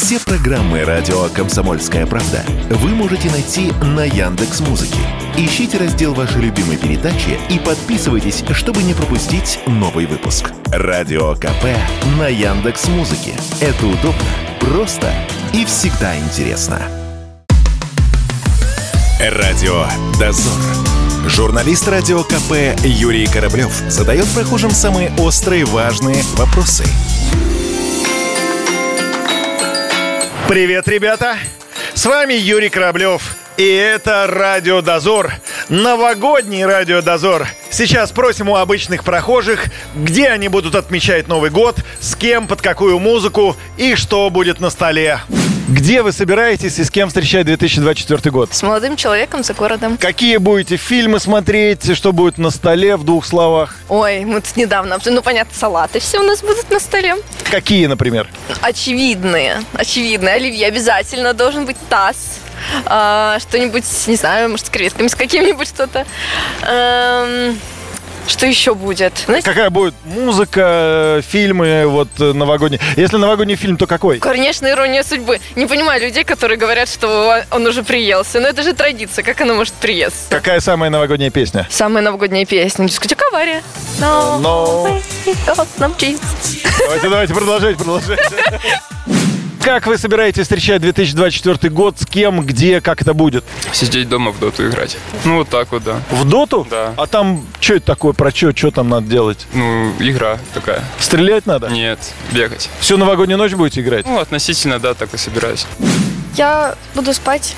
Все программы радио Комсомольская правда вы можете найти на Яндекс Музыке. Ищите раздел вашей любимой передачи и подписывайтесь, чтобы не пропустить новый выпуск. Радио КП на Яндекс Музыке. Это удобно, просто и всегда интересно. Радио Дозор. Журналист радио КП Юрий Кораблев задает прохожим самые острые важные вопросы. Привет, ребята! С вами Юрий Кораблев. И это Радио Дозор. Новогодний Радио Дозор. Сейчас спросим у обычных прохожих, где они будут отмечать Новый год, с кем, под какую музыку и что будет на столе. Где вы собираетесь и с кем встречать 2024 год? С молодым человеком за городом. Какие будете фильмы смотреть, что будет на столе в двух словах? Ой, мы тут недавно, ну понятно, салаты все у нас будут на столе. Какие, например? Очевидные, очевидные. Оливье обязательно должен быть таз. А, что-нибудь, не знаю, может, с креветками, с каким-нибудь что-то. Эм, что еще будет? Знаете, Какая будет музыка, э, фильмы, вот э, новогодние? Если новогодний фильм, то какой? Конечно, ирония судьбы. Не понимаю людей, которые говорят, что он уже приелся. Но это же традиция. Как она может приесться? Какая самая новогодняя песня? Самая новогодняя песня. Дискотека авария. Нам честь. Давайте, давайте, продолжайте, продолжайте. Как вы собираетесь встречать 2024 год? С кем, где, как это будет? Сидеть дома в доту играть. Ну, вот так вот, да. В доту? Да. А там что это такое, про что, что там надо делать? Ну, игра такая. Стрелять надо? Нет, бегать. Всю новогоднюю ночь будете играть? Ну, относительно, да, так и собираюсь. Я буду спать,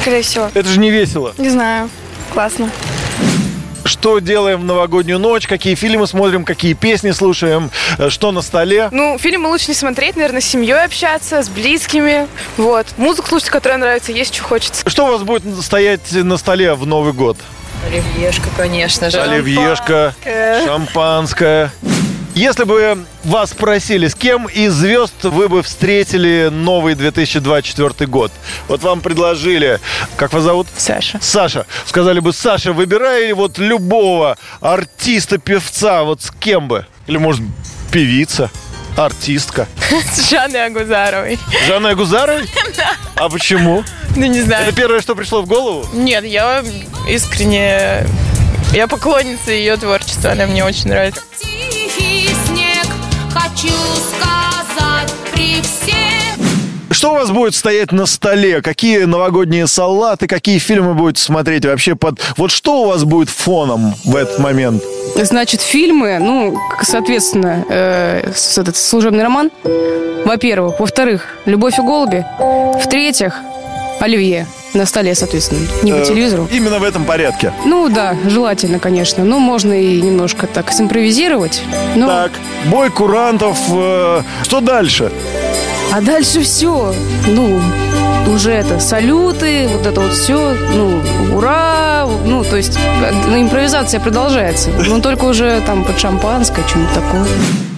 скорее всего. Это же не весело. Не знаю. Классно. Что делаем в новогоднюю ночь? Какие фильмы смотрим? Какие песни слушаем? э, Что на столе? Ну, фильмы лучше не смотреть, наверное, с семьей общаться, с близкими. Вот. Музыку слушать, которая нравится, есть, что хочется. Что у вас будет стоять на столе в Новый год? Оливьешка, конечно же. Оливьешка, шампанское. Если бы вас спросили, с кем из звезд вы бы встретили новый 2024 год? Вот вам предложили, как вас зовут? Саша. Саша. Сказали бы, Саша, выбирай вот любого артиста, певца, вот с кем бы? Или, может, певица, артистка. С Жанной Агузаровой. Жанна Агузаровой? А почему? Ну, не знаю. Это первое, что пришло в голову? Нет, я искренне... Я поклонница ее творчества, она мне очень нравится. Хочу сказать при всех. Что у вас будет стоять на столе? Какие новогодние салаты, какие фильмы будете смотреть вообще под... Вот что у вас будет фоном в этот момент? Значит, фильмы, ну, соответственно, э, этот служебный роман, во-первых. Во-вторых, «Любовь и голуби». В-третьих, «Оливье» на столе, соответственно, не по Э, телевизору. Именно в этом порядке. Ну да, желательно, конечно. Но можно и немножко так симпровизировать. Ну, Так, бой курантов. э, что дальше? А дальше все. Ну, уже это салюты, вот это вот все, ну, ура, ну, то есть э, ну, импровизация продолжается, но только уже там под шампанское, что-нибудь такое.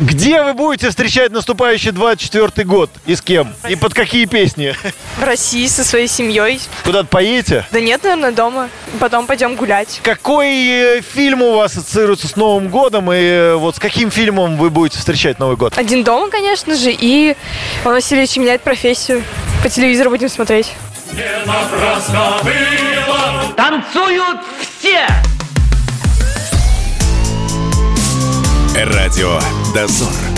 Где вы будете встречать наступающий 24 год? И с кем? И под какие песни? В России со своей семьей. Куда-то поедете? Да нет, наверное, дома. Потом пойдем гулять. Какой э, фильм у вас ассоциируется с Новым годом? И э, вот с каким фильмом вы будете встречать Новый год? Один дома, конечно же, и Иван Васильевич меняет профессию. По телевизору будем смотреть. Танцуют все! Радио Дозор.